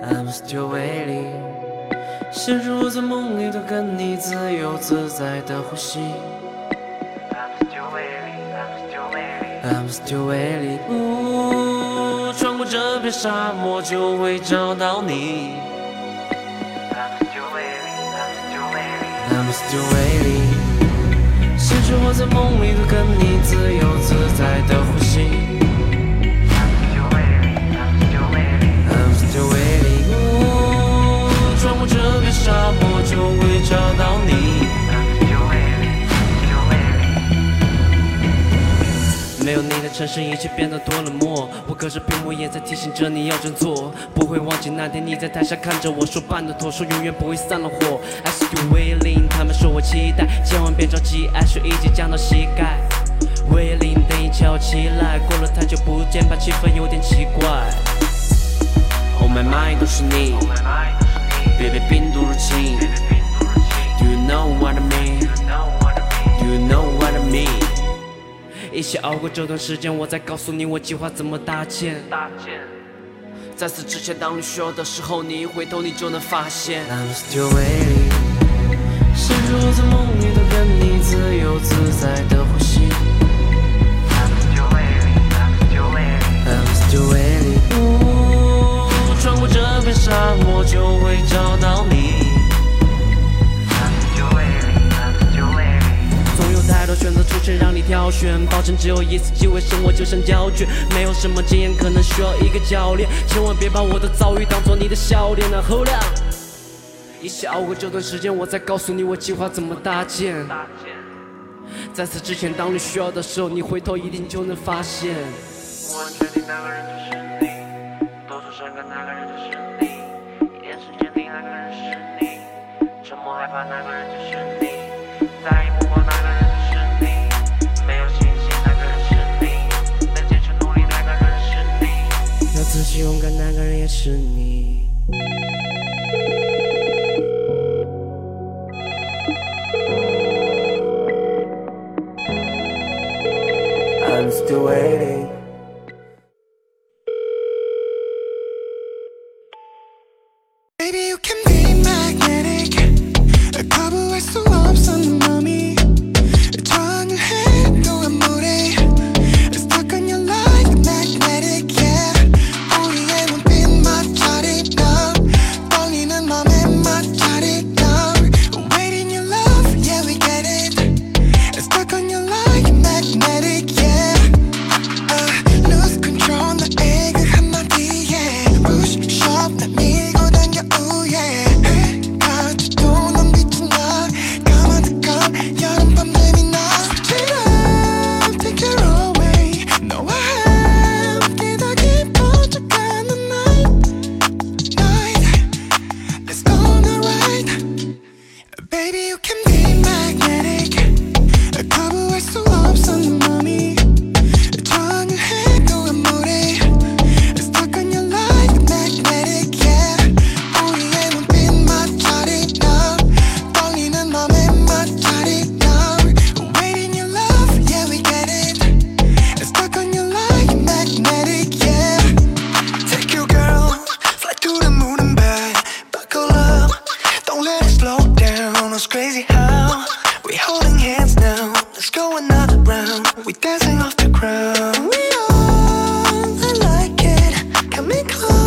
I'm still waiting，现实我在梦里都跟你自由自在的呼吸。I'm still waiting，I'm still waiting，I'm still waiting，呜，穿过这片沙漠就会找到你。I'm still waiting，I'm still waiting，I'm still waiting，现实我在梦里都跟你自由自在的呼吸。有你的城市，一切变得多冷漠。我隔着屏幕也在提醒着你要振作。不会忘记那天你在台下看着我说办的妥，说永远不会散了伙。I still waiting，他们说我期待，千万别着急，爱水已经降到膝盖。Waiting，等一切起来，过了太久不见，怕气氛有点奇怪。Oh my mind，都是你。别被病毒入侵。一起熬过这段时间，我再告诉你我计划怎么搭建。在此之前，当你需要的时候，你一回头你就能发现。I'm still waiting，甚至我在梦里都跟你自由自在的保证只有一次机会，生活就像胶卷，没有什么经验，可能需要一个教练。千万别把我的遭遇当做你的笑点啊！Hold on，一起熬过这段时间，我再告诉你我计划怎么搭建。在此之前，当你需要的时候，你回头一定就能发现。我很确定那个人就是你，多愁善感那个人就是你，一眼时间定那个人是你，沉默害怕那个人是你。I'm still waiting. Baby, you can the ground. We dancing off the ground. We are, I like it. Come in close.